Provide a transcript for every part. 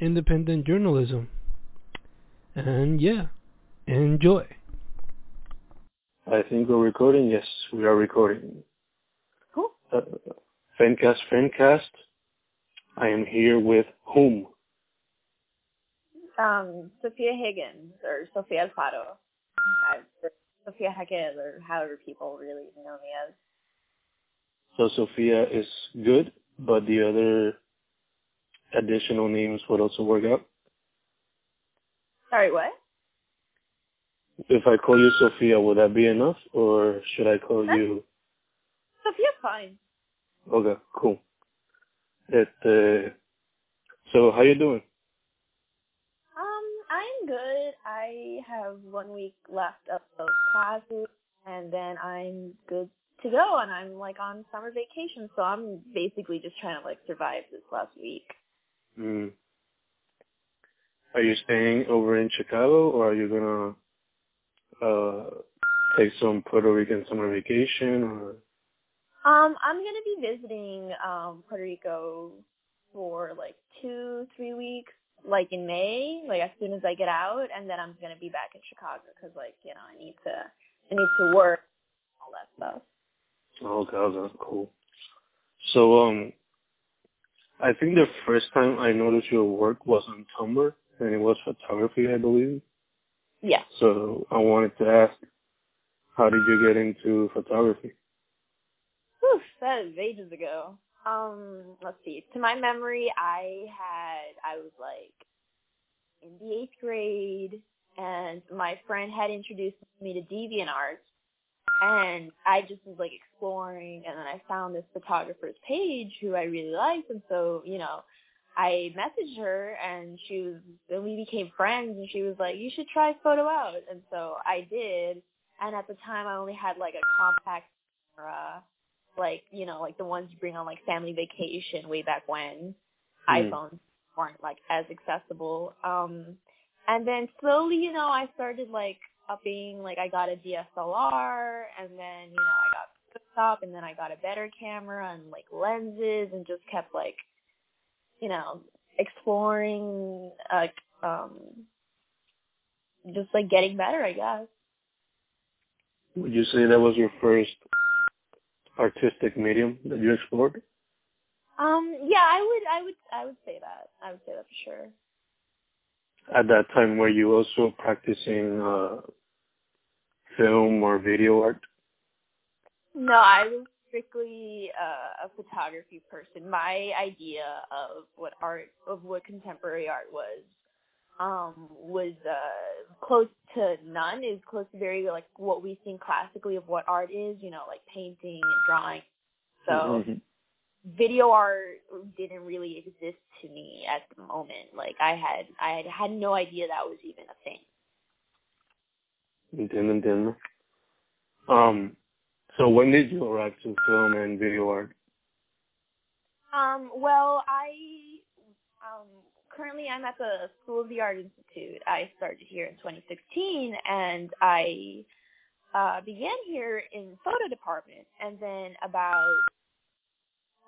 independent journalism. And yeah, enjoy. I think we're recording. Yes, we are recording. Cool. Uh, Fencast, Fencast. I am here with whom? Um, Sophia Higgins or Sophia Alfaro. I, Sophia Hegel or however people really know me as. So Sophia is good, but the other additional names would also work out? Sorry, what? If I call you Sophia, would that be enough, or should I call you? Sophia's fine. Okay, cool. It, uh, so how you doing? Um, I'm good. I have one week left of those classes, and then I'm good to go, and I'm like on summer vacation, so I'm basically just trying to like survive this last week. Mm. Are you staying over in Chicago, or are you gonna uh take some Puerto Rican summer vacation, or? Um, I'm gonna be visiting um Puerto Rico for like two, three weeks, like in May, like as soon as I get out, and then I'm gonna be back in Chicago because, like, you know, I need to, I need to work, all that stuff. Okay, okay, cool. So, um, I think the first time I noticed your work was on Tumblr, and it was photography, I believe. Yeah. So I wanted to ask, how did you get into photography? Whew, that is ages ago. Um, let's see. To my memory, I had, I was like in the eighth grade, and my friend had introduced me to DeviantArt, and I just was like exploring, and then I found this photographer's page who I really liked, and so you know, I messaged her, and she was, and we became friends, and she was like, "You should try photo out," and so I did, and at the time I only had like a compact camera, like you know, like the ones you bring on like family vacation way back when, Mm. iPhones weren't like as accessible. Um, and then slowly, you know, I started like upping, like I got a DSLR and then, you know, I got stop and then I got a better camera and like lenses and just kept like, you know, exploring, like, um, just like getting better, I guess. Would you say that was your first artistic medium that you explored? Um, yeah, I would, I would, I would say that. I would say that for sure. At that time, were you also practicing uh, film or video art? No, I was strictly uh, a photography person. My idea of what art, of what contemporary art was, um, was uh, close to none. Is close to very like what we think classically of what art is. You know, like painting and drawing. So Mhm. Video art didn't really exist to me at the moment. Like I had, I had, had no idea that was even a thing. Entiendo, entiendo. Um, so when did you arrive to film and video art? Um, well, I um, currently I'm at the School of the Art Institute. I started here in 2016, and I uh, began here in photo department, and then about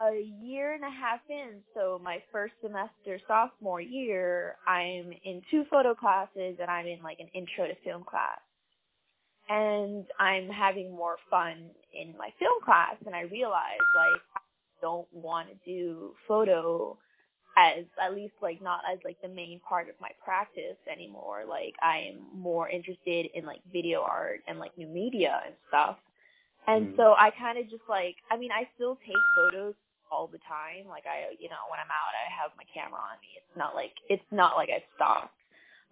a year and a half in, so my first semester sophomore year, I'm in two photo classes, and I'm in like an intro to film class. And I'm having more fun in my film class, and I realized like I don't want to do photo as at least like not as like the main part of my practice anymore. Like I am more interested in like video art and like new media and stuff. And Mm. so I kind of just like I mean I still take photos all the time. Like I you know when I'm out I have my camera on me. It's not like it's not like I stopped.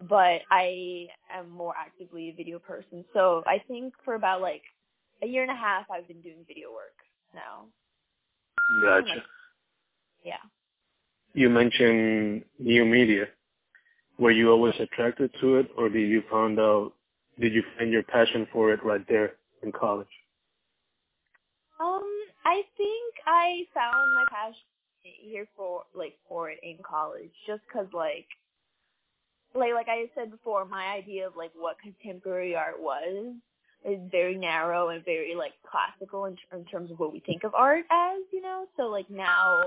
But I am more actively a video person. So I think for about like a year and a half I've been doing video work now. Gotcha. Yeah. You mentioned new media. were you always attracted to it, or did you find out? Did you find your passion for it right there in college? Um, I think I found my passion here for like for it in college, just cause like, like like I said before, my idea of like what contemporary art was is very narrow and very like classical in, in terms of what we think of art as, you know. So like now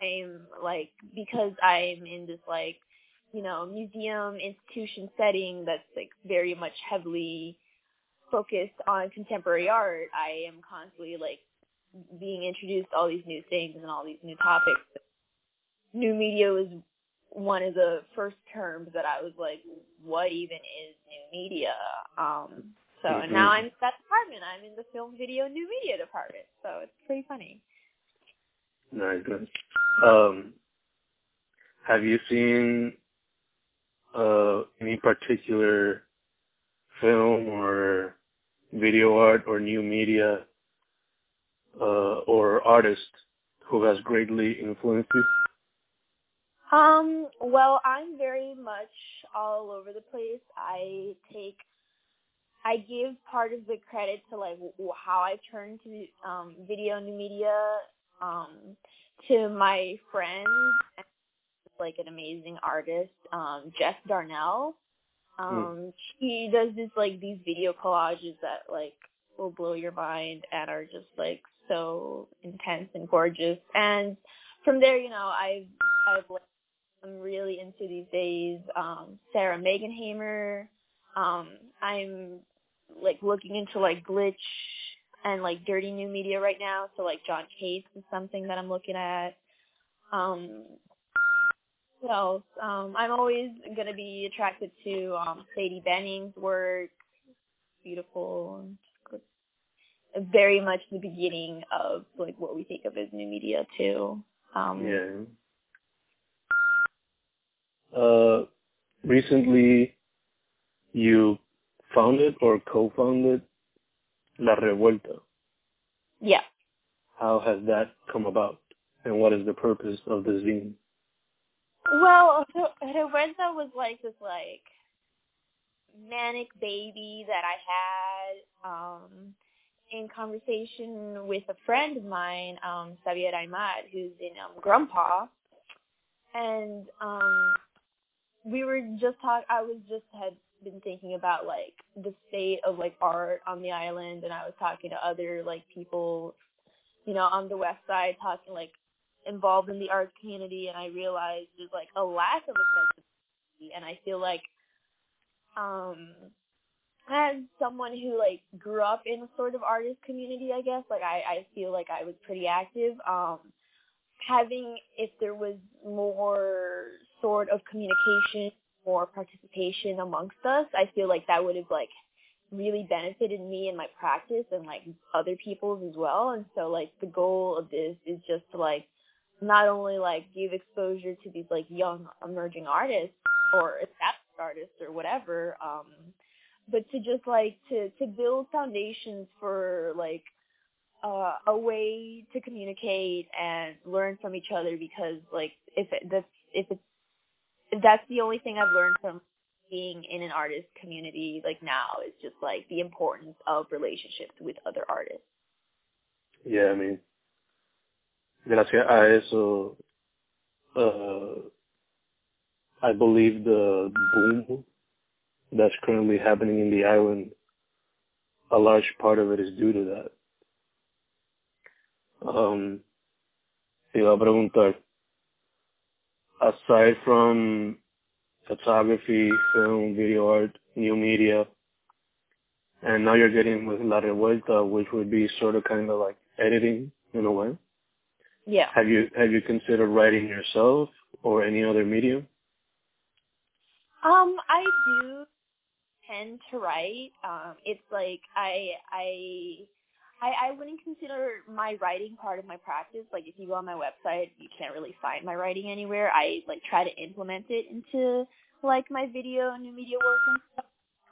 I'm like because I'm in this like you know museum institution setting that's like very much heavily focused on contemporary art. I am constantly like being introduced to all these new things and all these new topics. New media was one of the first terms that I was like, what even is new media? Um, so mm-hmm. now I'm in that department. I'm in the film, video, new media department. So it's pretty funny. Nice, good. Um, have you seen uh, any particular film or video art or new media uh, or artist who has greatly influenced you? Um, well, I'm very much all over the place. I take, I give part of the credit to like how I turned to um, video new media um, to my friend, like an amazing artist, um, Jess Darnell. Hmm. Um, mm. she does this like these video collages that like will blow your mind and are just like so intense and gorgeous. And from there, you know, I've I've I'm really into these days. Um, Sarah Magenheimer. Um, I'm like looking into like glitch and like dirty new media right now. So like Jon Cates is something that I'm looking at. Um, what else? Um, I'm always gonna be attracted to um, Sadie Benning's work. Beautiful, very much the beginning of like what we think of as new media too. Um, yeah. Uh, recently, you founded or co-founded La Revuelta. Yeah. How has that come about, and what is the purpose of the zine? Well, Revuelta was like this like manic baby that I had. Um, in conversation with a friend of mine, um, Xavier Aymat, who's in um, Grandpa, and um, we were just talk. I was just had been thinking about like the state of like art on the island, and I was talking to other like people, you know, on the west side, talking like involved in the art community, and I realized there's like a lack of accessibility, and I feel like um as someone who like grew up in a sort of artist community, I guess, like I, I feel like I was pretty active. Um, having if there was more sort of communication, more participation amongst us, I feel like that would have like really benefited me in my practice and like other people's as well. And so like the goal of this is just to like not only like give exposure to these like young emerging artists or established artists or whatever, um, but to just like to to build foundations for like uh, a way to communicate and learn from each other because like if it, that's if it's if that's the only thing I've learned from being in an artist community like now is just like the importance of relationships with other artists. Yeah, I mean, gracias a eso, uh, I believe the boom that's currently happening in the island, a large part of it is due to that. Um, te iba a preguntar, aside from photography, film, video art, new media, and now you're getting with La Revuelta, which would be sort of kind of like editing in a way. Yeah. Have you have you considered writing yourself or any other medium? Um, I do tend to write. Um, it's like I I I, I wouldn't consider my writing part of my practice. Like if you go on my website, you can't really find my writing anywhere. I like try to implement it into like my video new media work and stuff.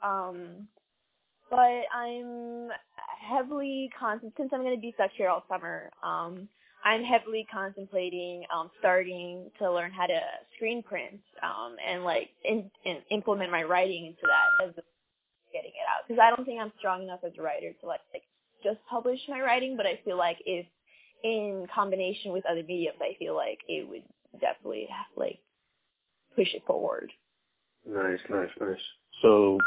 Um, but I'm heavily constant since I'm going to be stuck here all summer. Um, I'm heavily contemplating um starting to learn how to screen print um and like in, in implement my writing into that as getting it out because I don't think I'm strong enough as a writer to like, like just publish my writing, but I feel like if in combination with other mediums, I feel like it would definitely like push it forward. Nice, nice, nice. So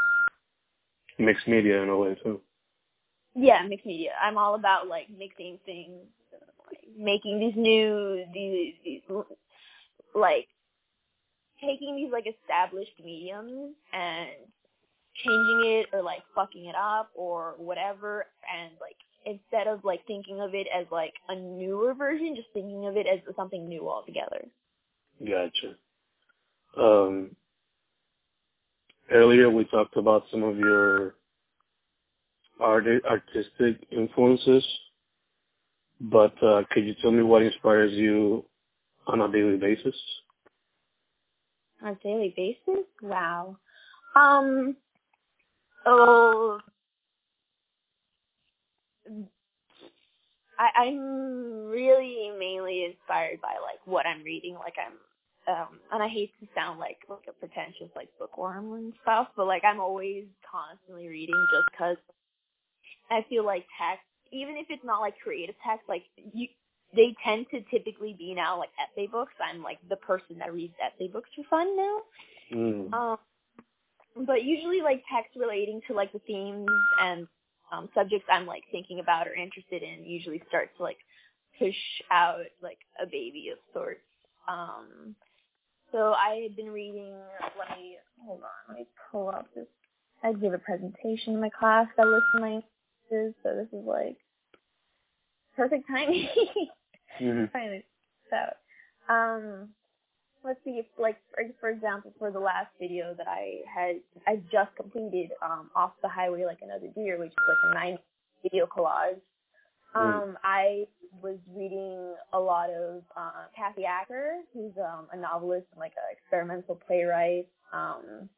mixed media in a way too. Yeah, mixed media. I'm all about like mixing things, making these new these, these like taking these like established mediums and changing it or like fucking it up or whatever and like instead of like thinking of it as like a newer version, just thinking of it as something new altogether. Gotcha. Um, earlier we talked about some of your art artistic influences, but uh, could you tell me what inspires you on a daily basis? On a daily basis? Wow. Um. Oh. I, I'm really mainly inspired by like what I'm reading. Like I'm um and I hate to sound like like a pretentious like bookworm and stuff, but like I'm always constantly reading just because I feel like text, even if it's not like creative text, like you they tend to typically be now like essay books. I'm like the person that reads essay books for fun now. Mm. Um, but usually like text relating to like the themes and um, subjects I'm like thinking about or interested in usually start to like push out like a baby of sorts. Um, so I had been reading. Let me hold on. Let me pull up this. I give a presentation in my class that lists my so this is like perfect timing. mm-hmm. Finally, so um, let's see if like for, for example for the last video that I had I just completed um off the highway like another deer which is like a nine video collage um Mm. I was reading a lot of uh Kathy Acker who's um a novelist and like an experimental playwright um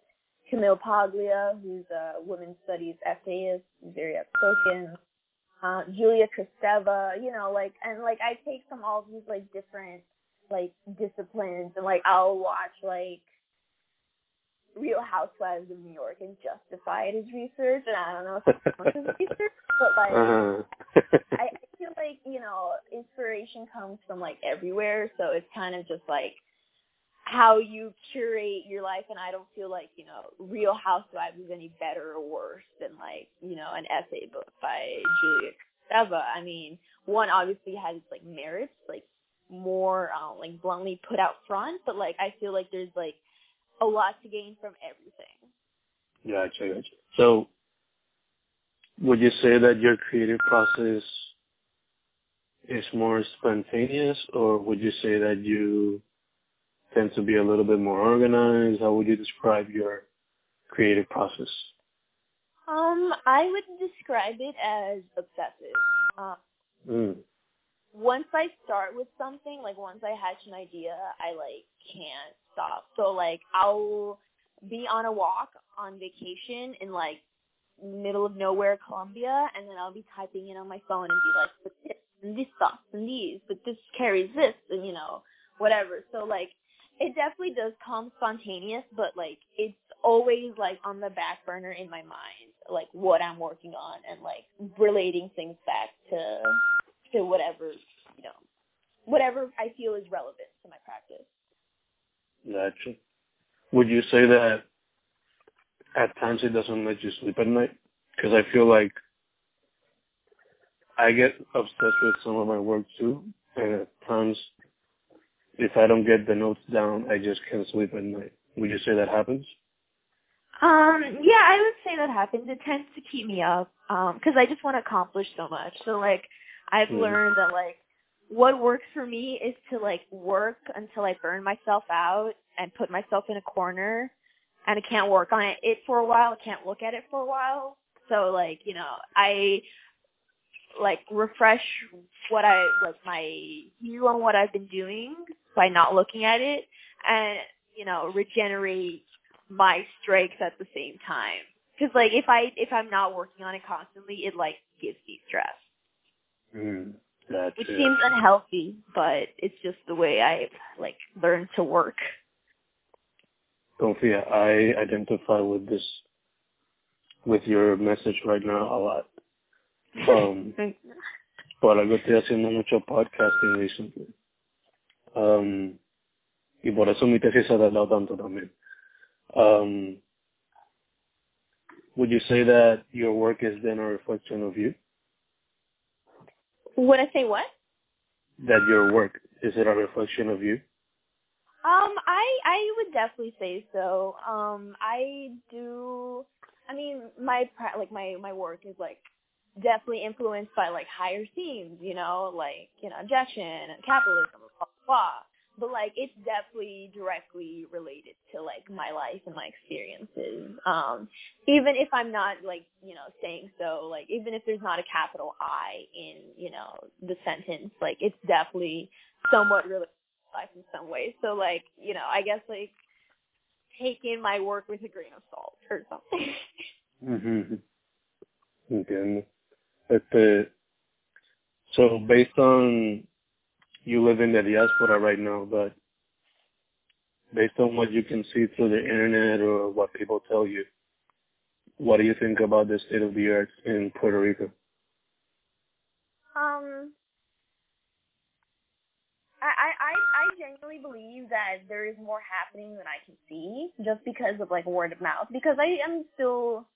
Camille Paglia who's a women's studies essayist very outspoken uh Julia Kristeva you know like and like I take from all these like different like disciplines and like I'll watch like Real Housewives of New York and justify it as research and I don't know if it's much as research, but like uh-huh. I, I feel like, you know, inspiration comes from like everywhere, so it's kind of just like how you curate your life and I don't feel like, you know, Real Housewives is any better or worse than like, you know, an essay book by Julia Kristeva. I mean, one obviously has its like merits, like more um, like bluntly put out front, but like I feel like there's like a lot to gain from everything. Gotcha, gotcha. So, would you say that your creative process is more spontaneous, or would you say that you tend to be a little bit more organized? How would you describe your creative process? Um, I would describe it as obsessive. Um, Mm. once I start with something, like once I hatch an idea, I like can't stop. So like I'll be on a walk on vacation in like middle of nowhere Colombia and then I'll be typing it on my phone and be like, but this and this stuff and these, but this carries this and you know, whatever. So like it definitely does come spontaneous, but like it's always like on the back burner in my mind, like what I'm working on and like relating things back to to whatever, you know, whatever I feel is relevant to my practice. Gotcha. Would you say that at times it doesn't let you sleep at night? Because I feel like I get obsessed with some of my work too, and at times if I don't get the notes down, I just can't sleep at night. Would you say that happens? Um, yeah, I would say that happens. It tends to keep me up um cuz I just want to accomplish so much. So like I've Mhm. learned that like what works for me is to like work until I burn myself out and put myself in a corner and I can't work on it, it for a while, I can't look at it for a while. So like, you know, I like refresh what I like my view on what I've been doing by not looking at it and you know regenerate my strength at the same time because like if I if I'm not working on it constantly it like gives me stress. Mm. Which seems unhealthy, but it's just the way I like learned to work. Confía, I identify with this, with your message right now a lot. Um, por algo estoy haciendo mucho podcasting recently. Um, y por eso mi tesis se ha tardado tanto también. Um, would you say that your work is then a reflection of you? Would I say what? That your work, is it a reflection of you? Um, I I would definitely say so. Um, I do. I mean, my like my my work is like definitely influenced by like higher themes, you know, like you know, objection and capitalism, But like, it's definitely directly related to like my life and my experiences. Um, even if I'm not like you know saying so, like even if there's not a capital I in you know the sentence, like it's definitely somewhat related to life in some ways. So like, you know, I guess like take in my work with a grain of salt or something. Mhm. So based on you live in the diaspora right now, but based on what you can see through the internet or what people tell you, what do you think about the state of the arts in Puerto Rico? um I, I, I I genuinely believe that there is more happening than I can see just because of like word of mouth. Because I am still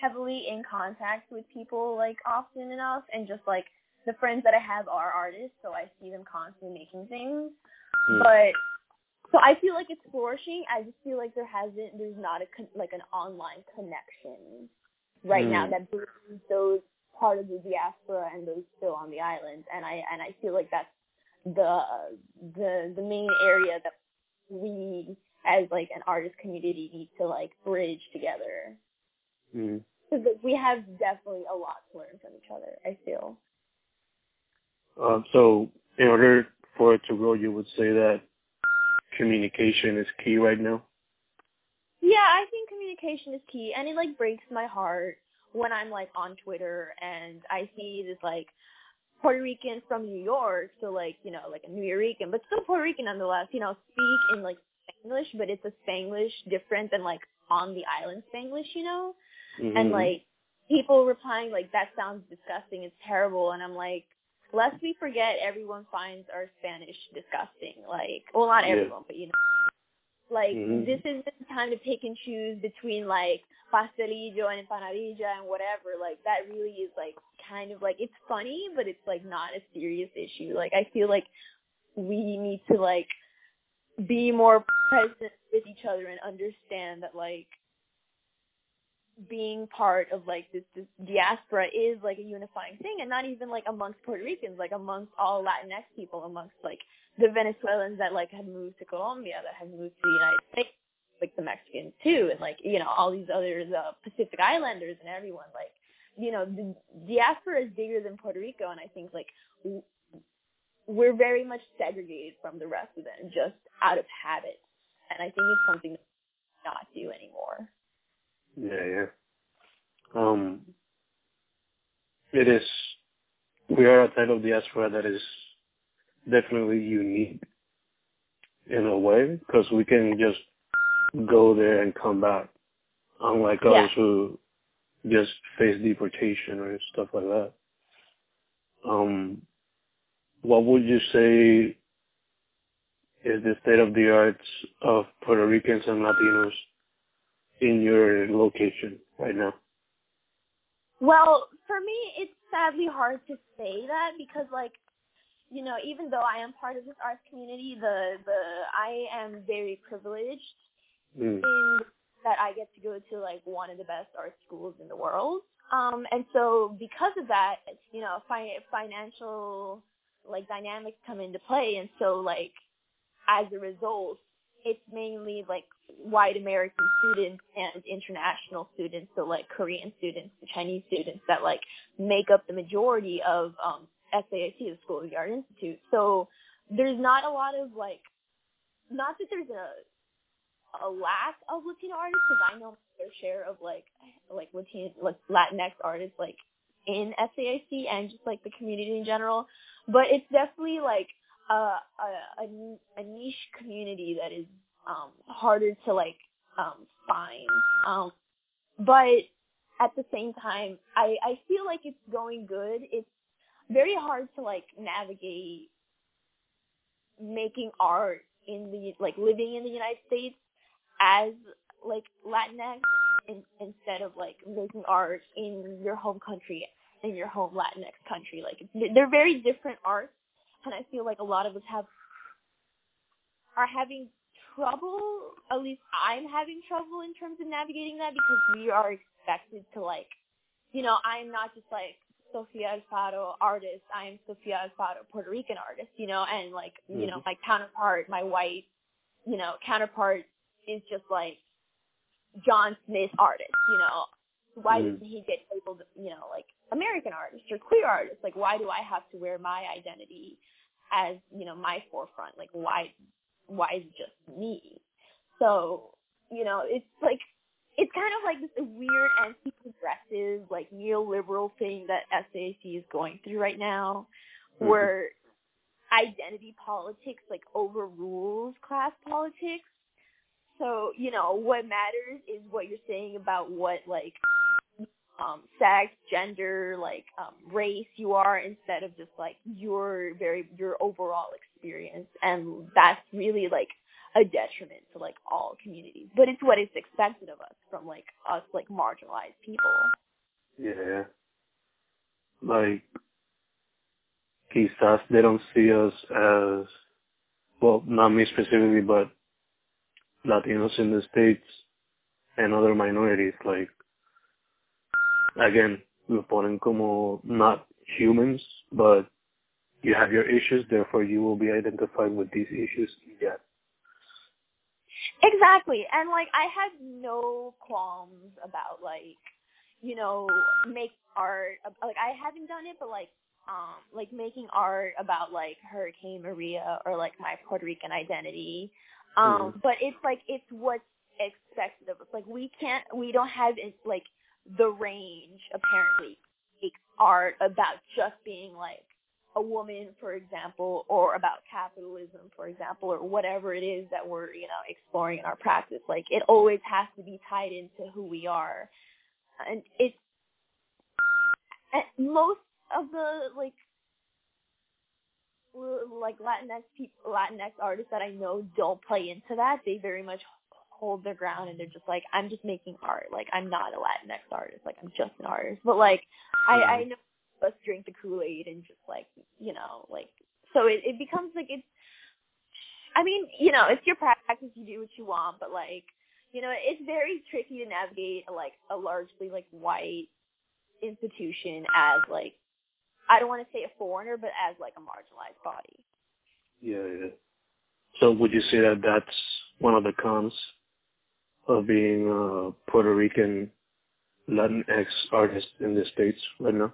heavily in contact with people like often enough and just like the friends that I have are artists, so I see them constantly making things. Mm. But so I feel like it's flourishing. I just feel like there hasn't, there's not a con- like an online connection right now Mm. that brings those part of the diaspora and those still on the island. And I and I feel like that's the the the main area that we as like an artist community need to like bridge together. Mm. We have definitely a lot to learn from each other. I feel. Um, so in order for it to grow, you would say that communication is key right now? Yeah, I think communication is key, and it like breaks my heart when I'm like on Twitter and I see this like Puerto Rican from New York, so like you know like a Nuyorican, but still Puerto Rican nonetheless. You know, speak in like Spanglish, but it's a Spanglish different than like on the island Spanglish. You know, Mhm. and like people replying like that sounds disgusting, it's terrible, and I'm like. Lest we forget, everyone finds our Spanish disgusting. Like, well, not Yeah. everyone, but you know, like Mhm. this isn't the time to pick and choose between like pastelillo and empanadilla and whatever. Like that really is like kind of like it's funny, but it's like not a serious issue. Like I feel like we need to like be more present with each other and understand that like being part of like this, this diaspora is like a unifying thing and not even like amongst Puerto Ricans, like amongst all Latinx people, amongst like the Venezuelans that like have moved to Colombia, that have moved to the United States, like the Mexicans too, and like, you know, all these other uh, Pacific Islanders and everyone, like, you know, the diaspora is bigger than Puerto Rico and I think like we're very much segregated from the rest of them just out of habit. And I think it's something not do anymore. Yeah, yeah. Um, it is. We are a type of diaspora that is definitely unique in a way because we can just go there and come back, unlike Yeah. others who just face deportation or stuff like that. Um, what would you say is the state of the arts of Puerto Ricans and Latinos in your location right now? Well, for me, it's sadly hard to say that because, like, you know, even though I am part of this arts community, the the I am very privileged Mm. in that I get to go to like one of the best art schools in the world. Um, and so because of that, you know, fi- financial like dynamics come into play, and so like as a result, it's mainly like white American students and international students, so like Korean students, Chinese students that like make up the majority of um, SAIC, the School of the Art Institute. So there's not a lot of like, not that there's a a lack of Latino artists because I know their share of like like Latino like Latinx artists like in SAIC and just like the community in general. but it's definitely like a a, a, niche community that is um harder to like um find. Um but at the same time I I feel like it's going good. It's very hard to like navigate making art in the like living in the United States as like Latinx in, instead of like making art in your home country in your home Latinx country. Like they're very different arts, and I feel like a lot of us have are having trouble. At least I'm having trouble in terms of navigating that because we are expected to like, you know, I'm not just like Sofia Alfaro artist. I am Sofia Alfaro Puerto Rican artist, you know, and like, you mm-hmm. know, my counterpart, my white, you know, counterpart is just like John Smith artist, you know. Why mm-hmm. doesn't he get labeled, you know, like American artist or queer artist? Like, why do I have to wear my identity as, you know, my forefront? Like, why, why is it just me? So, you know, it's like it's kind of like this weird anti-progressive, like neoliberal thing that SAIC is going through right now, mm-hmm. where identity politics like overrules class politics. So you know what matters is what you're saying about what like um sex, gender, like um race you are instead of just like your very your overall experience, and that's really like a detriment to like all communities. But it's what is expected of us from like us like marginalized people. Yeah. Like quizás they don't see us as well, not me specifically, but Latinos in the States and other minorities, like again, lo ponen como not humans, but you have your issues, therefore you will be identified with these issues. Yeah. Exactly. And like I had no qualms about like, you know, make art like I haven't done it but like um like making art about like Hurricane Maria or like my Puerto Rican identity. Um mm. but it's like it's what's expected of us. Like we can't we don't have it like the range apparently makes art about just being like a woman, for example, or about capitalism, for example, or whatever it is that we're, you know, exploring in our practice. Like it always has to be tied into who we are. And it's most of the like like Latinx people, Latinx artists that I know don't play into that. They very much hold their ground and they're just like, I'm just making art. Like I'm not a Latinx artist. Like I'm just an artist. But like I, I mm-hmm. know us drink the Kool Aid and just like you know like so it it becomes like it's I mean you know it's your practice you do what you want but like you know it's very tricky to navigate like a largely like white institution as like I don't want to say a foreigner but as like a marginalized body. Yeah, yeah. So would you say that that's one of the cons of being a Puerto Rican Latinx artist in the States right now?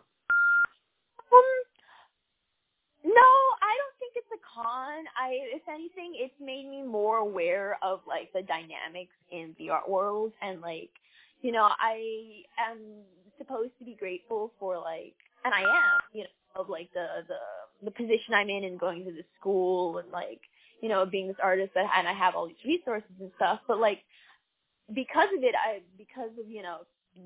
Um, no, I don't think it's a con. I, if anything, it's made me more aware of like the dynamics in the art world, and like, you know, I am supposed to be grateful for like, and I am, you know, of like the the the position I'm in and going to the school and like, you know, being this artist that and I have all these resources and stuff, but like because of it, I because of you know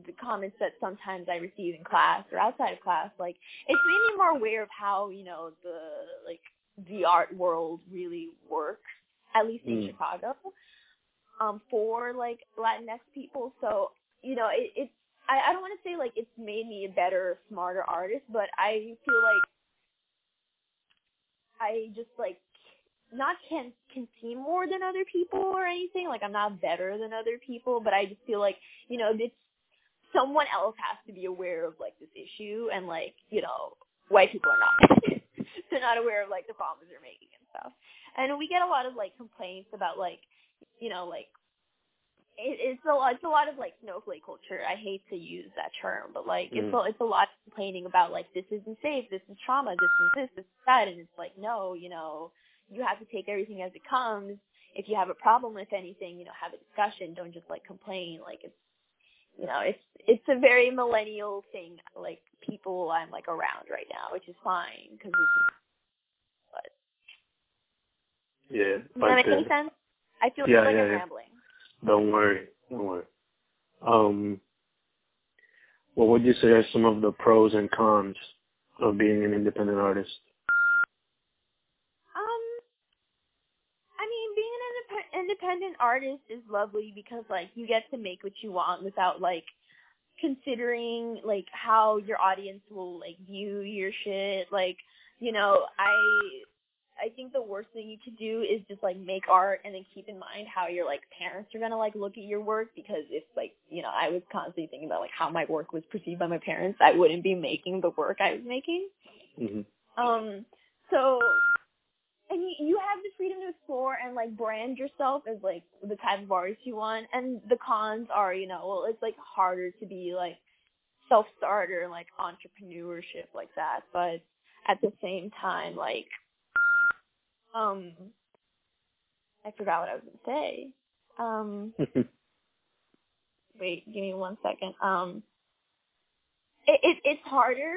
the comments that sometimes I receive in class or outside of class, like it's made me more aware of how you know the like the art world really works, at least in mm. Chicago, um, for like Latinx people. So you know, it, it's I, I don't want to say like it's made me a better, smarter artist, but I feel like I just like not can can see more than other people or anything. Like I'm not better than other people, but I just feel like you know it's someone else has to be aware of like this issue, and like you know white people are not. they're not aware of like the problems they're making and stuff. And we get a lot of like complaints about like, you know, like it, it's a lot. It's a lot of like snowflake culture. I hate to use that term, but like mm. it's a, it's a lot of complaining about like this isn't safe, this is trauma, this is this, this is that, and it's like no, you know, you have to take everything as it comes. If you have a problem with anything, you know, have a discussion. Don't just like complain. Like it's you know, it's it's a very millennial thing. Like people I'm like around right now, which is fine because it's Yeah. Does that make any sense? I feel Yeah, like yeah, I'm yeah. rambling. Don't worry. Don't worry. Um, what would you say are some of the pros and cons of being an independent artist? Um, I mean, being an indep- independent artist is lovely because like you get to make what you want without like considering like how your audience will like view your shit. Like, you know, I I think the worst thing you could do is just like make art and then keep in mind how your like parents are gonna like look at your work because if like you know I was constantly thinking about like how my work was perceived by my parents, I wouldn't be making the work I was making. hmm Um, so, and you, you have the freedom to explore and like brand yourself as like the type of artist you want. And the cons are, you know, well, it's like harder to be like self-starter, like entrepreneurship like that. But at the same time, like, um, I forgot what I was gonna say. Um, wait, give me one second. Um, it, it it's harder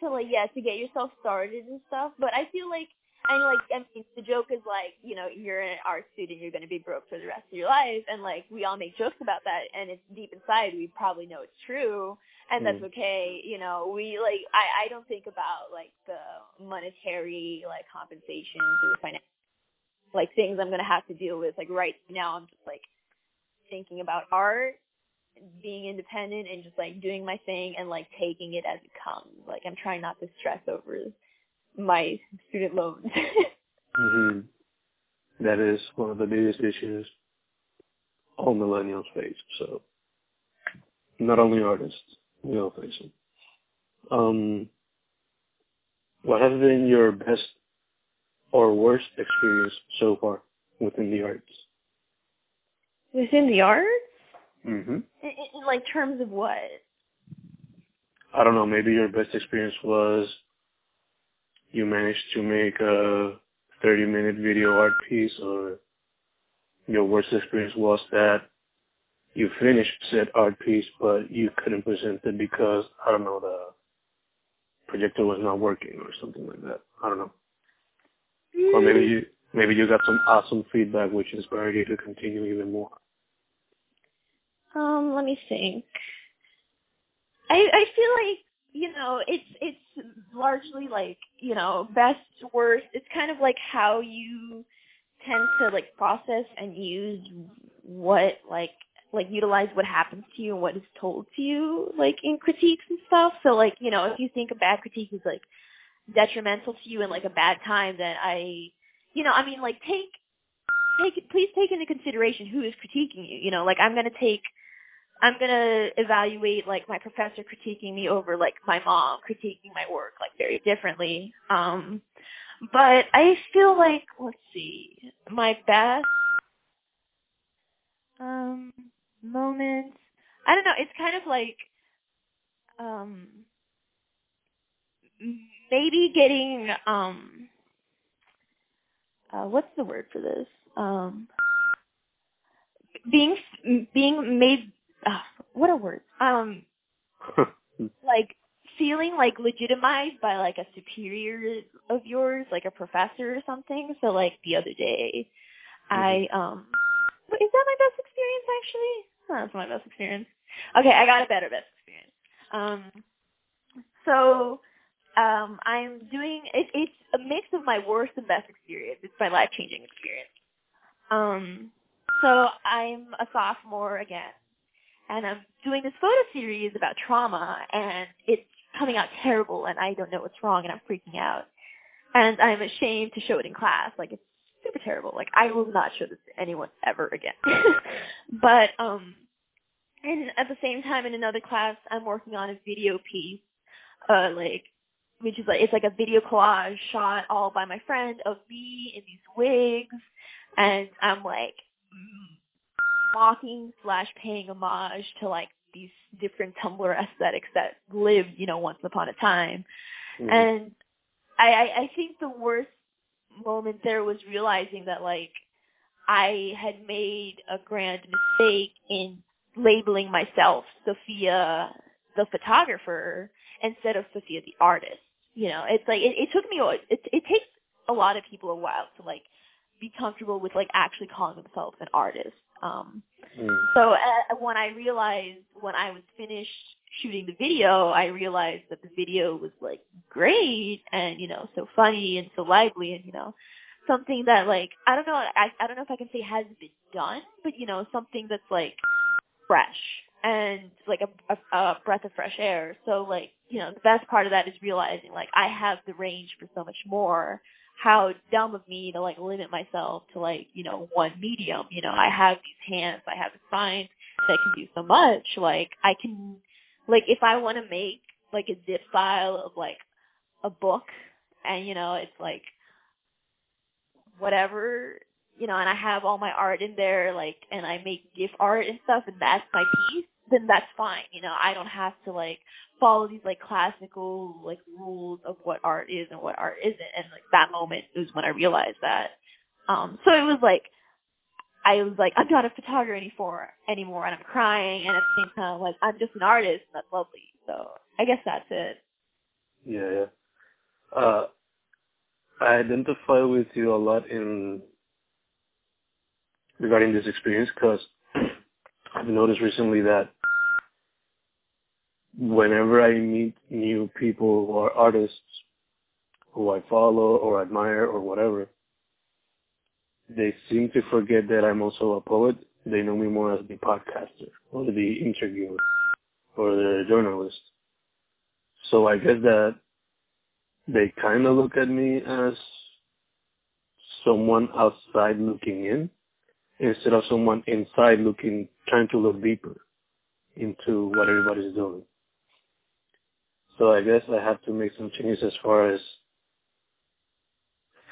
to like yeah to get yourself started and stuff, but I feel like and like I mean the joke is like you know you're an art student you're gonna be broke for the rest of your life and like we all make jokes about that and it's deep inside we probably know it's true and that's Mm. okay you know we like I I don't think about like the monetary like compensations or the financial like things I'm gonna have to deal with like right now I'm just like thinking about art being independent and just like doing my thing and like taking it as it comes. Like I'm trying not to stress over my student loans. hmm That is one of the biggest issues all millennials face. So, not only artists, we all face them. Um, what has been your best or worst experience so far within the arts? Within the arts? Mm-hmm. In, in like terms of what? I don't know. Maybe your best experience was you managed to make a 30-minute video art piece, or your worst experience was that you finished said art piece, but you couldn't present it because I don't know the projector was not working or something like that. I don't know. Or maybe you maybe you got some awesome feedback which inspired you to continue even more. Um, let me think. I I feel like you know it's it's largely like you know best worst. It's kind of like how you tend to like process and use what like like utilize what happens to you and what is told to you like in critiques and stuff. So like you know if you think a bad critique is like detrimental to you in like a bad time, then I you know I mean like take take please take into consideration who is critiquing you. You know like I'm gonna take I'm gonna evaluate like my professor critiquing me over like my mom critiquing my work like very differently. Um, but I feel like let's see, my best um moments. I don't know. It's kind of like um maybe getting um uh what's the word for this um being being made what a word um like feeling like legitimized by like a superior of yours, like a professor or something. So like the other day, I um, wait, is that my best experience actually? Oh, that's my best experience. Okay, I got a better best experience. Um, so um, I'm doing it, it's a mix of my worst and best experience. It's my life changing experience. Um, so I'm a sophomore again and I'm doing this photo series about trauma, and it's coming out terrible, and I don't know what's wrong, and I'm freaking out, and I'm ashamed to show it in class. Like it's super terrible. Like I will not show this to anyone ever again. but um, and at the same time, in another class, I'm working on a video piece, uh, like which is like it's like a video collage shot all by my friend of me in these wigs, and I'm like mocking slash paying homage to like these different Tumblr aesthetics that lived, you know, once upon a time. Mhm. And I, I, I think the worst moment there was realizing that like I had made a grand mistake in labeling myself Sophia the photographer instead of Sophia the artist. You know, it's like it, it took me a- it it takes a lot of people a while to like be comfortable with like actually calling themselves an artist. Um, Mm. so uh, when I realized when I was finished shooting the video, I realized that the video was like great and you know so funny and so lively and you know something that like I don't know I I don't know if I can say has been done, but you know something that's like fresh and like a, a, a breath of fresh air. So like you know the best part of that is realizing like I have the range for so much more how dumb of me to like limit myself to like you know one medium. You know i have these hands i have a spine that can do so much. Like i can like if i want to make like a zip file of like a book and you know it's like whatever you know and i have all my art in there like and i make gif art and stuff and that's my piece then that's fine. You know i don't have to like follow these like classical like rules of what art is and what art isn't and like that moment was when I realized that. Um so it was like I was like, I'm not a photographer anymore anymore and I'm crying and at the same time like I'm just an artist and that's lovely. So I guess that's it. Yeah, yeah. Uh, I identify with you a lot in regarding this experience because I've noticed recently that whenever I meet new people who are artists who I follow or admire or whatever, they seem to forget that I'm also a poet. They know me more as the podcaster or the interviewer or the journalist. So I guess that they kind of look at me as someone outside looking in instead of someone inside looking, trying to look deeper into what everybody's doing. So I guess I have to make some changes as far as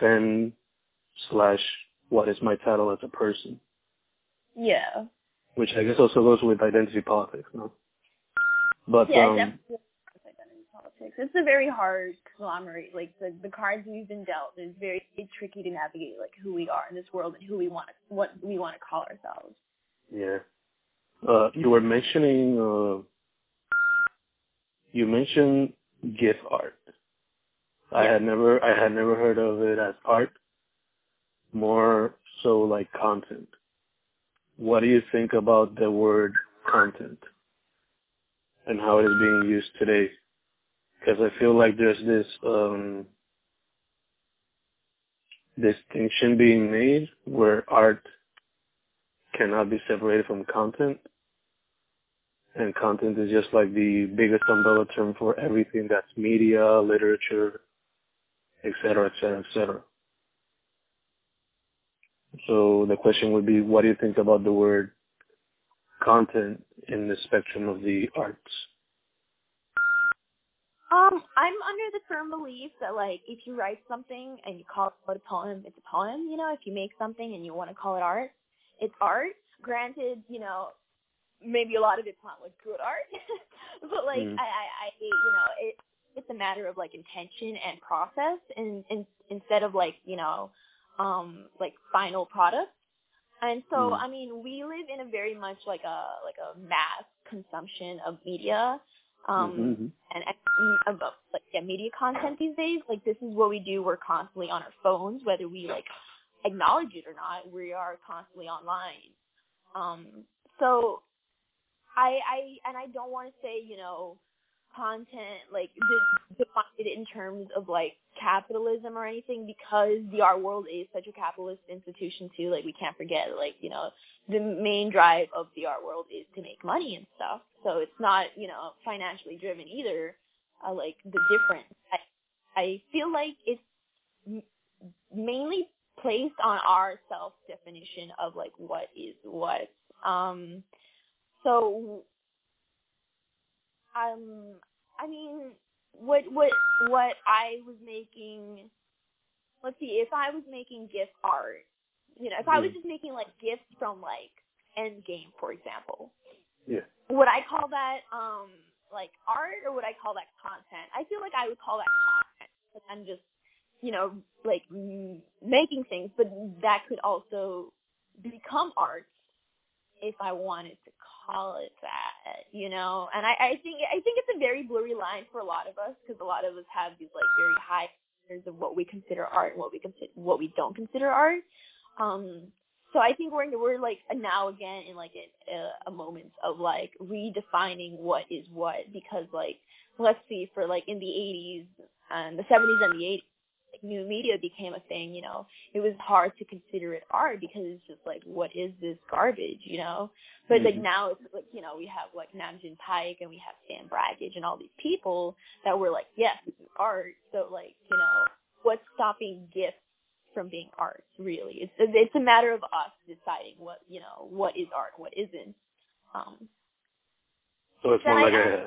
fan slash what is my title as a person, Yeah. which I guess also goes with identity politics, no? But Yeah, um, definitely identity politics. It's a very hard conglomerate. Like the the cards we've been dealt is very tricky to navigate like who we are in this world and who we want what we want to call ourselves. yeah, uh, you were mentioning uh, you mentioned GIF art. I had never I had never heard of it as art, more so like content. What do you think about the word content and how it is being used today? Because I feel like there's this um, distinction being made where art cannot be separated from content, and content is just like the biggest umbrella term for everything that's media, literature, et cetera, et cetera, et cetera. So the question would be, what do you think about the word content in the spectrum of the arts? Um, I'm under the firm belief that like if you write something and you call it a poem, it's a poem. You know, if you make something and you want to call it art, it's art. Granted, you know, maybe a lot of it's not like good art, but like Mm. I, I, I, you know, it it's a matter of like intention and process, and, and instead of like you know, um, like final product. And so, Mm. I mean, we live in a very much like a like a mass consumption of media. Um, Mhm. and and about like yeah, media content these days. Like this is what we do. We're constantly on our phones, whether we like acknowledge it or not. We are constantly online. Um, so I I and I don't want to say you know content like de- define it in terms of like capitalism or anything because the art world is such a capitalist institution too. Like we can't forget like you know the main drive of the art world is to make money and stuff. So it's not you know financially driven either. Uh, like the difference, I I feel like it's m- mainly placed on our self definition of like what is what. Um, so um, I mean, what what what I was making. Let's see, if I was making GIF art, you know, if I was Mm. just making like GIFs from like Endgame, for example, Yeah. would I call that um like art or would I call that content? I feel like I would call that content. But I'm just, you know, like m- making things, but that could also become art if I wanted to call it that, you know. And I, I think I think it's a very blurry line for a lot of us because a lot of us have these like very high standards of what we consider art and what we consider what we don't consider art. Um, so I think we're we're like now again in like a, a moment of like redefining what is what because like let's see for like in the 80s and the 70s and the 80s like new media became a thing you know it was hard to consider it art because it's just like what is this garbage you know but mm-hmm. like now it's like you know we have like Nam Paik and we have Stan Brakhage and all these people that were like yes this is art so like you know what's stopping GIF from being art. Really, it's it's a matter of us deciding what you know what is art, what isn't. Um, so it's more like I, a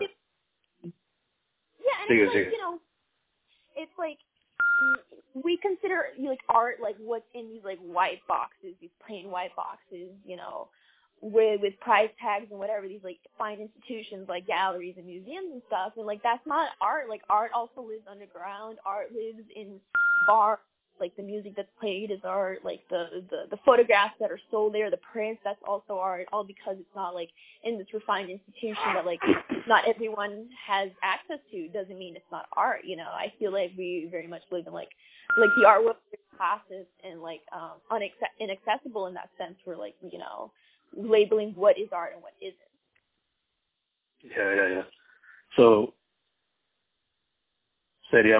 yeah, and it's like, you know, it's like we consider like art like what's in these like white boxes, these plain white boxes, you know, with with price tags and whatever these like fine institutions like galleries and museums and stuff. And like that's not art. Like art also lives underground. Art lives in bars like the music that's played is art, like the, the the photographs that are sold there, the prints that's also art, all because it's not like in this refined institution that like not everyone has access to doesn't mean it's not art, you know. I feel like we very much live in like like the art world classes and like um unaccess- inaccessible in that sense for like, you know, labeling what is art and what isn't. Yeah, yeah, yeah. So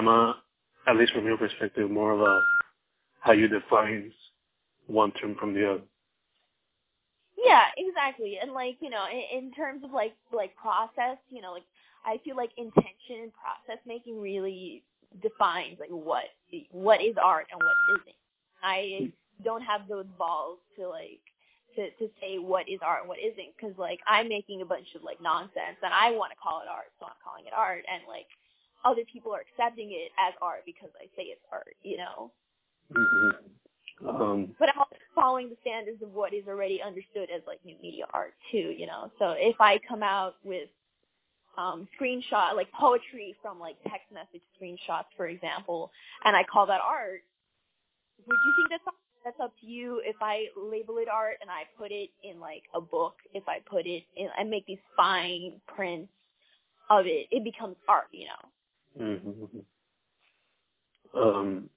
más at least from your perspective, more of a how you define one term from the other. Yeah, exactly. And like, you know, in, in terms of like like process, you know, like I feel like intention and process making really defines like what what is art and what isn't. I don't have those balls to like to to say what is art and what isn't because like I'm making a bunch of like nonsense and I want to call it art, so I'm calling it art and like other people are accepting it as art because I say it's art, you know. Mm-hmm. Um, but I'm also following the standards of what is already understood as like new media art too, you know. So if I come out with um screenshot like poetry from like text message screenshots, for example, and I call that art, would you think that's that's up to you if I label it art and I put it in like a book, if I put it in I make these fine prints of it, it becomes art, you know. Mm-hmm. Um,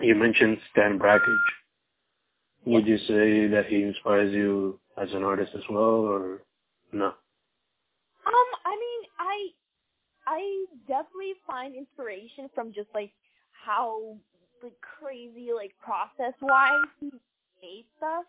you mentioned Stan Brakhage. Would you say that he inspires you as an artist as well, or no? Um, I mean, I I definitely find inspiration from just like how like crazy like process wise he made stuff.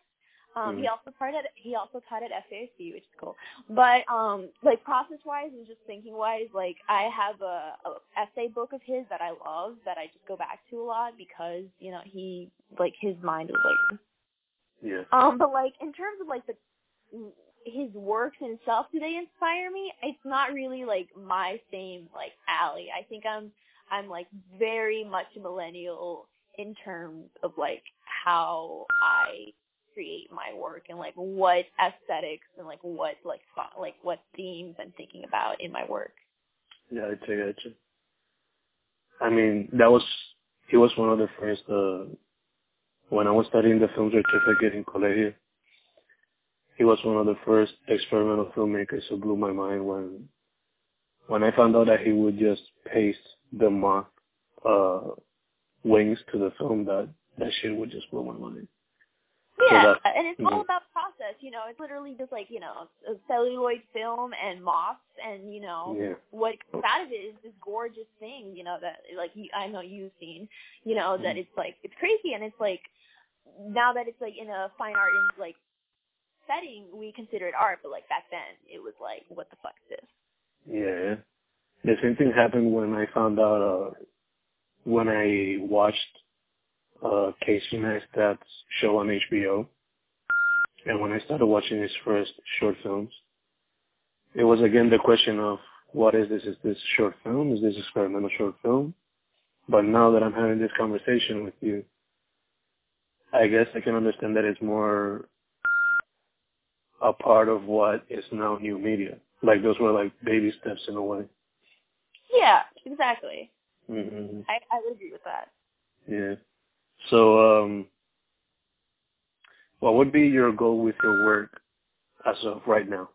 Um, mm. he also taught at he also taught at FASU, which is cool. But um, like process wise and just thinking wise, like I have a, a essay book of his that I love that I just go back to a lot because you know he like his mind is like yeah. Um, but like in terms of like the his works himself, do they inspire me? It's not really like my same like alley. I think I'm I'm like very much a millennial in terms of like how I create my work and like what aesthetics and like what like thought, like what themes I'm thinking about in my work. Yeah, I take it. I mean, that was he was one of the first. Uh, when I was studying the film certificate in Colegio, he was one of the first experimental filmmakers who blew my mind when when I found out that he would just paste the mock uh, wings to the film. That that shit would just blow my mind. Yeah, so and it's mm-hmm. all about process. You know, it's literally just like you know, a celluloid film and moss, and you know, yeah. what comes out of it is this gorgeous thing. You know that like you, I know you've seen. You know mm-hmm. that it's like it's crazy, and it's like now that it's like in a fine art in like setting, we consider it art, but like back then it was like, what the fuck is this? Yeah, the same thing happened when I found out uh when I watched uh, Casey Neistat's show on HBO. And when I started watching his first short films, it was again the question of what is this? Is this short film? Is this experimental short film? But now that I'm having this conversation with you, I guess I can understand that it's more a part of what is now new media. Like those were like baby steps in a way. Yeah, exactly. Mm-hmm. I, I would agree with that. Yeah. So, um, what would be your goal with your work as of right now?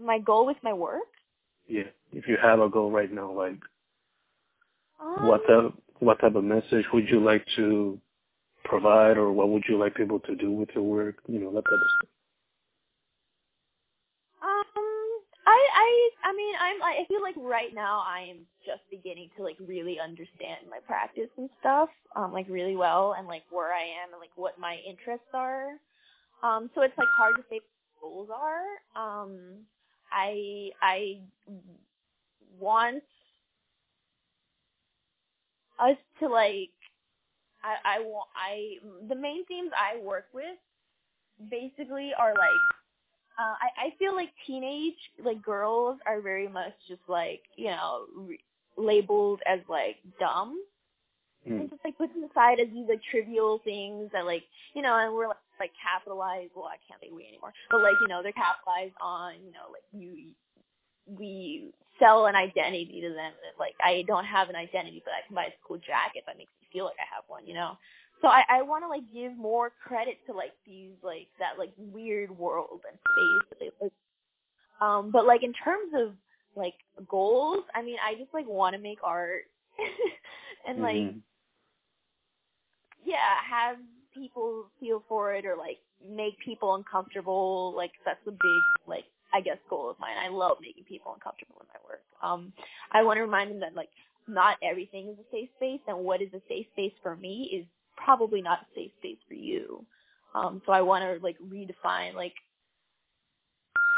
My goal with my work? Yeah, if you have a goal right now, like um, what type, what type of message would you like to provide, or what would you like people to do with your work? You know, that type of stuff. Um, I I mean, I'm I feel like right now I am just beginning to like really understand my practice and stuff, um, like really well, and like where I am and like what my interests are. Um, so it's like hard to say what goals are. Um, I I want us to like I I want I the main themes I work with basically are like uh, I I feel like teenage like girls are very much just like you know re- labeled as like dumb. Mm. and just like put aside as these like trivial things that like you know and we're like, like capitalized. Well I can't say we anymore. But like you know they're capitalized on you know like you we sell an identity to them. That like I don't have an identity but I can buy a cool jacket that makes me feel like I have one you know so I I want to like give more credit to like these like that like weird world and space that they like um but like in terms of like goals I mean I just like want to make art and like Mhm. yeah, have people feel for it or like make people uncomfortable. Like that's a big like I guess goal of mine. I love making people uncomfortable in my work. Um I want to remind them that like not everything is a safe space and what is a safe space for me is probably not a safe space for you. Um so I want to like redefine like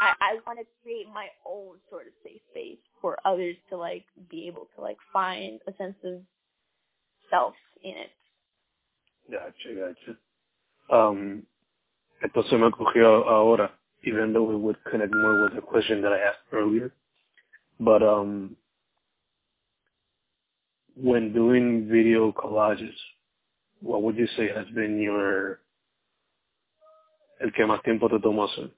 I, I want to create my own sort of safe space for others to like be able to like find a sense of self in it. Gotcha, gotcha. Um, entonces me ocurrió ahora, even though it would connect more with the question that I asked earlier. But um, when doing video collages, what would you say has been your el que más tiempo te tomó hacer?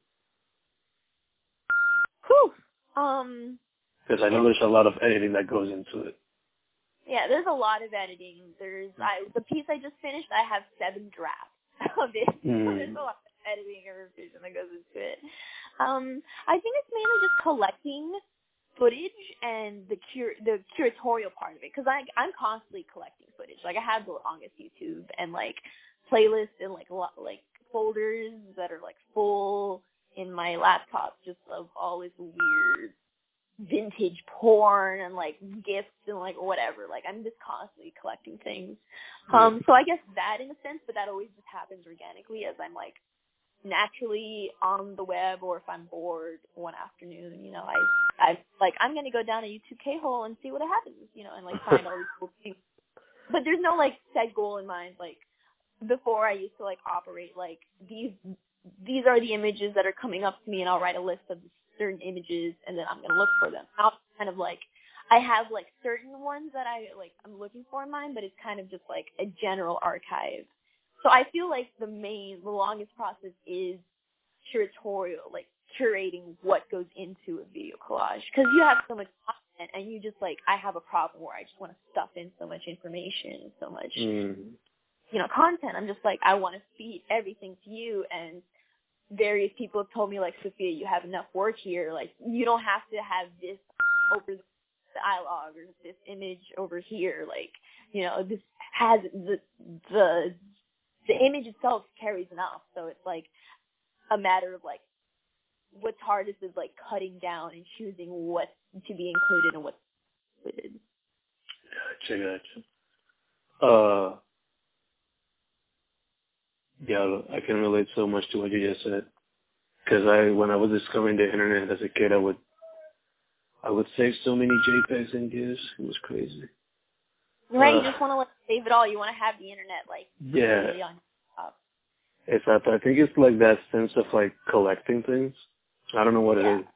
Whew. Um Because I know there's a lot of editing that goes into it. Yeah, there's a lot of editing. There's I the piece I just finished. I have seven drafts of it. Mm. there's a lot of editing and revision that goes into it. Um, I think it's mainly just collecting footage and the cur the curatorial part of it because I I'm constantly collecting footage. Like I have the longest YouTube and like playlists and like lo- like folders that are like full in my laptop just of all this weird vintage porn and like GIFs and like whatever. Like I'm just constantly collecting things. Um so I guess that in a sense, but that always just happens organically as I'm like naturally on the web or if I'm bored one afternoon, you know, I I like I'm gonna go down a YouTube K hole and see what happens, you know, and like find all these cool things. But there's no like set goal in mind. Like before I used to like operate like these these are the images that are coming up to me and I'll write a list of certain images and then I'm gonna look for them. Now it's kind of like I have like certain ones that I like I'm looking for in mind, but it's kind of just like a general archive. So I feel like the main the longest process is curatorial, like curating what goes into a video collage because you have so much content and you just like I have a problem where I just want to stuff in so much information, so much Mm. you know, content. I'm just like, I want to feed everything to you. And various people have told me, like, Sofia, you have enough work here. Like, you don't have to have this over the dialogue or this image over here. Like, you know, this has the the the image itself carries enough. So it's like a matter of like what's hardest is like cutting down and choosing what to be included and what's included. Gotcha, gotcha. Uh, yeah, I can relate so much to what you just said. Because I, when I was discovering the internet as a kid, I would, I would save so many JPEGs and GIFs. It was crazy. Right? You just want to like save it all. You want to have the internet like Yeah. really on top. It's that. I think it's like that sense of like collecting things. I don't know what Yeah. it is.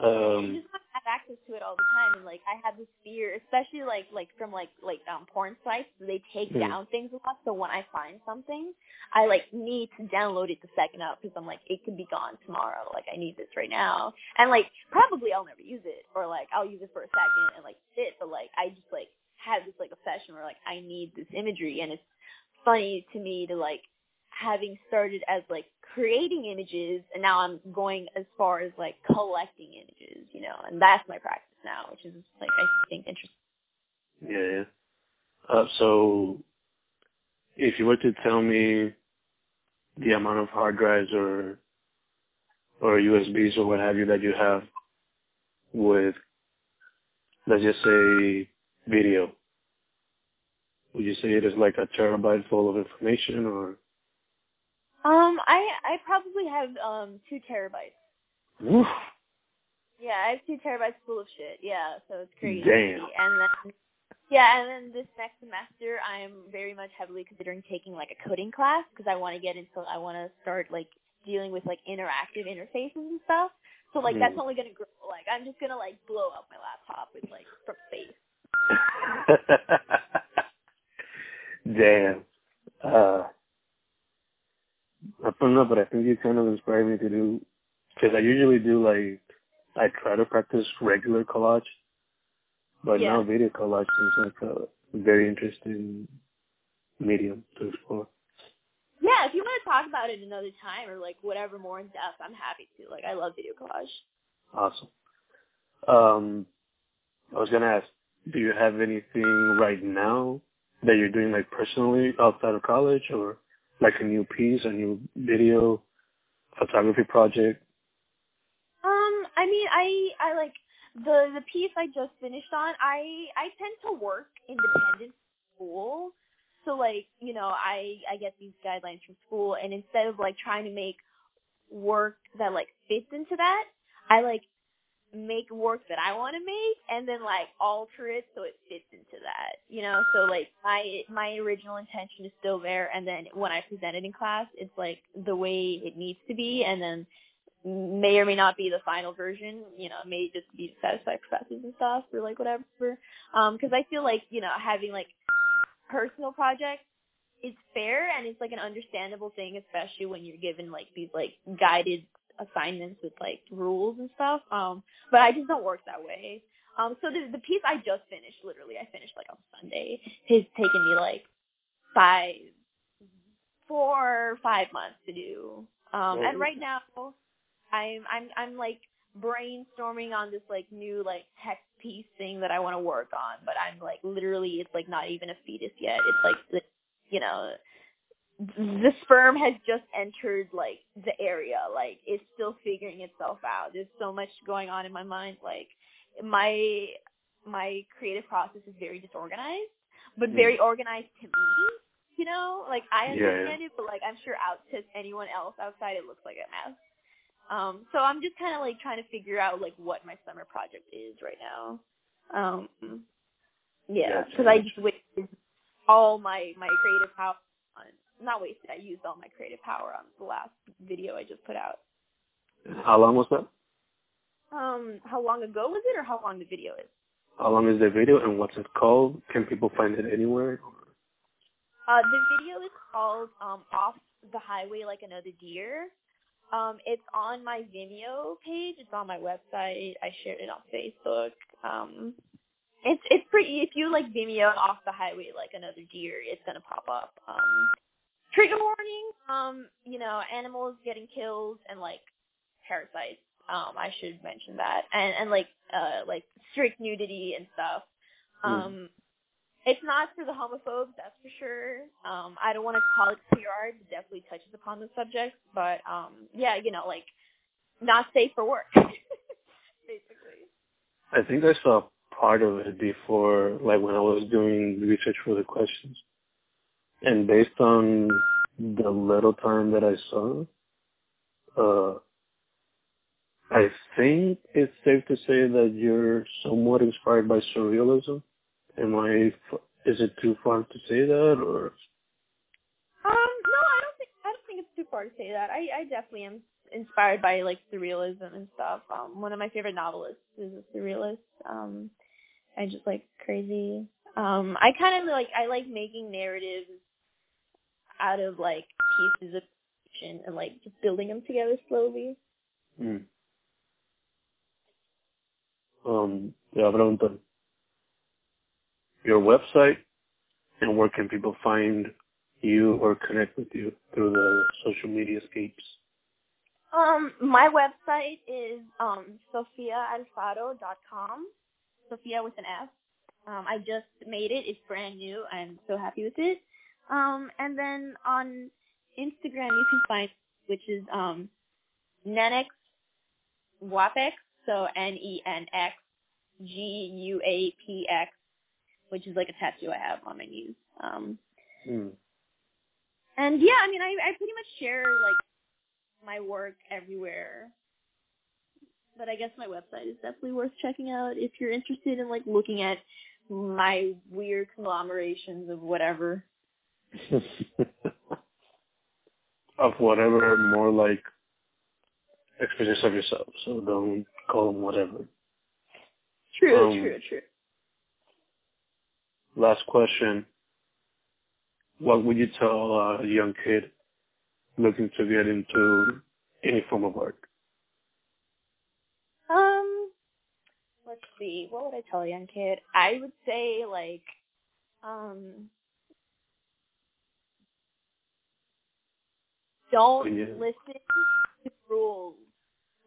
you Um, just want to have access to it all the time and like I have this fear, especially like like from like like um porn sites, they take Mhm. down things a lot. So when I find something, I like need to download it the second up because I'm like it could be gone tomorrow. Like I need this right now, and like probably I'll never use it or like I'll use it for a second and like sit, but like I just like have this like obsession where like I need this imagery, and it's funny to me to like having started as like creating images and now I'm going as far as like collecting images, you know, and that's my practice now, which is like I think interesting. yeah, yeah. Uh, so if you were to tell me the amount of hard drives or or USBs or what have you that you have with, let's just say, video, would you say it is like a terabyte full of information or? Um, I I probably have um two terabytes. Woof. Yeah, I have two terabytes full of shit. Yeah, so it's crazy. Damn. And then yeah, and then this next semester, I'm very much heavily considering taking like a coding class because I want to get into I want to start like dealing with like interactive interfaces and stuff. So like that's Mm. only gonna grow. Like I'm just gonna like blow up my laptop with like from space. Damn. Uh, I don't know, but I think you kind of inspired me to do, because I usually do like, I try to practice regular collage, but Yeah. now video collage seems like a very interesting medium to explore. Yeah, if you want to talk about it another time or like whatever more in depth, I'm happy to. Like I love video collage. Awesome. Um, I was gonna ask, do you have anything right now that you're doing like personally outside of college, or like a new piece, a new video photography project? Um, I mean, I I like the the piece I just finished on. I I tend to work independent school, so like you know I I get these guidelines from school, and instead of like trying to make work that like fits into that, I like make work that I want to make and then like alter it so it fits into that. You know, so like my my original intention is still there and then when I present it in class, it's like the way it needs to be and then may or may not be the final version, you know, may just be satisfy professors and stuff or like whatever. Um cuz I feel like, you know, having like personal projects is fair and it's like an understandable thing especially when you're given like these like guided assignments with like rules and stuff. Um, but I just don't work that way. Um, so the the piece I just finished, literally, I finished like on Sunday. Has taken me like five, four, or five months to do. Um, and right now, I'm I'm I'm like brainstorming on this like new like text piece thing that I want to work on. But I'm like literally, it's like not even a fetus yet. It's like you know, the sperm has just entered like the area. Like it's still figuring itself out. There's so much going on in my mind. Like my my creative process is very disorganized but very organized to me you know? Like i Yeah, yeah. understand it but like i'm sure out to anyone else outside it looks like a mess. Um so i'm just kind of like trying to figure out like what my summer project is right now. Um yeah because i just wasted all my my creative power not wasted. I used all my creative power on the last video I just put out. How long was that? Um, how long ago was it, or how long the video is? How long is the video and what's it called? Can people find it anywhere? Uh, the video is called um, "Off the Highway Like Another Deer." Um, it's on my Vimeo page. It's on my website. I shared it on Facebook. Um, it's it's pretty. If you like Vimeo "Off the Highway Like Another Deer," it's gonna pop up. Um, trigger warning. Um, you know, animals getting killed and like parasites. Um, I should mention that, and and like uh like strict nudity and stuff. Um, it's not for the homophobes, that's for sure. Um, I don't want to call it art. It definitely touches upon the subject, but um, yeah, you know, like not safe for work, basically. I think I saw part of it before, like when I was doing research for the questions. And based on the little time that I saw, uh, I think it's safe to say that you're somewhat inspired by surrealism. Am I? Is it too far to say that, or? Um, no, I don't think I don't think it's too far to say that. I I definitely am inspired by like surrealism and stuff. Um, one of my favorite novelists is a surrealist. Um, I just like crazy. Um, I kind of like I like making narratives out of like pieces of fiction and like just building them together slowly. Mm. Um. Your website and where can people find you or connect with you through the social media scapes? Um, my website is um sofiaalfaro.com. Sophia with an F. Um, I just made it. It's brand new. I'm so happy with it. Um, and then on Instagram you can find which is um Nenix Guapex, so N E N X G U A P X, which is like a tattoo I have on my knees. Um, Hmm. and yeah, I mean, I I pretty much share like my work everywhere. But I guess my website is definitely worth checking out if you're interested in like looking at my weird conglomerations of whatever. of whatever, more like experience of yourself. So don't call them whatever. True, Um, true, true. Last question. What would you tell a young kid looking to get into any form of art? Um, let's see. What would I tell a young kid? I would say like, um, don't Yeah. listen to rules.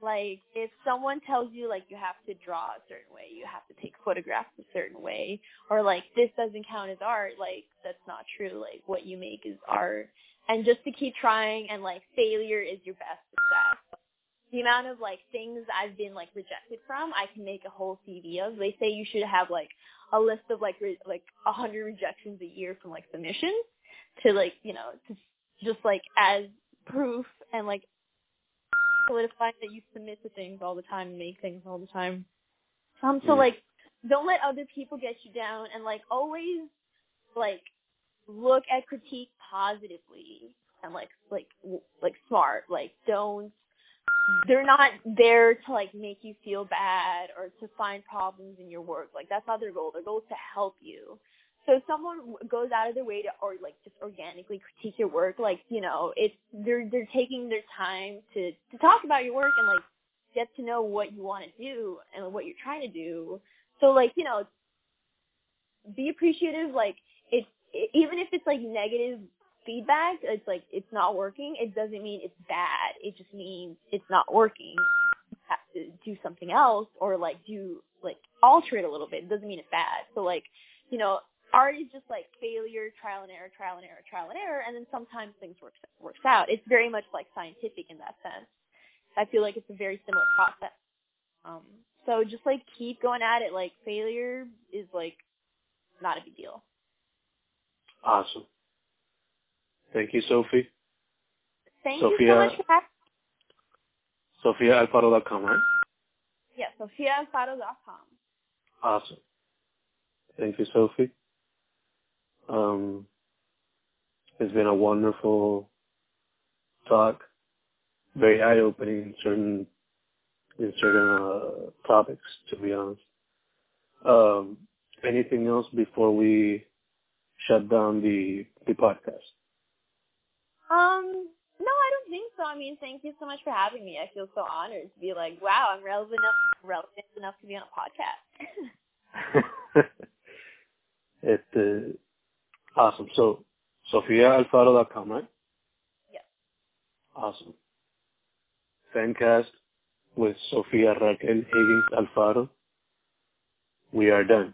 Like, if someone tells you like you have to draw a certain way, you have to take photographs a certain way, or like this doesn't count as art, like that's not true. Like what you make is art, and just to keep trying, and like failure is your best success the amount of like things I've been like rejected from, I can make a whole CV of. They say you should have like a list of like re- like a hundred rejections a year from like submissions to like you know to just like as proof and like solidify that you submit to things all the time and make things all the time. Um, so Mm. like don't let other people get you down and like always like look at critique positively and like like w- like smart like don't they're not there to like make you feel bad or to find problems in your work. Like that's not their goal. Their goal is to help you. So if someone goes out of their way to or like just organically critique your work, like you know, it's they're they're taking their time to to talk about your work and like get to know what you want to do and what you're trying to do. So like you know, be appreciative. Like it's it, even if it's like negative feedback, it's like it's not working. It doesn't mean it's bad. It just means it's not working. You have to do something else or like do like alter it a little bit. It doesn't mean it's bad. So like you know, art is just like failure, trial and error, trial and error, trial and error, and then sometimes things works works out. It's very much like scientific in that sense. I feel like it's a very similar process. Um, so just like keep going at it. Like failure is like not a big deal. Awesome. Thank you, Sophie. Thank you so Sofia- much for having SofiaAlfaro.com, right? Yeah, SofiaAlfaro.com. Awesome. Thank you, Sophie. Um, it's been a wonderful talk, very eye-opening in certain in certain uh, topics, to be honest. Um, anything else before we shut down the the podcast? Um, no, I don't think so. I mean, thank you so much for having me. I feel so honored to be like, wow, I'm relevant enough, relevant enough to be on a podcast. it uh, awesome. So SofiaAlfaro.com, right? Yes. Awesome. Fancast with Sofia Raquel Higgins Alfaro. We are done.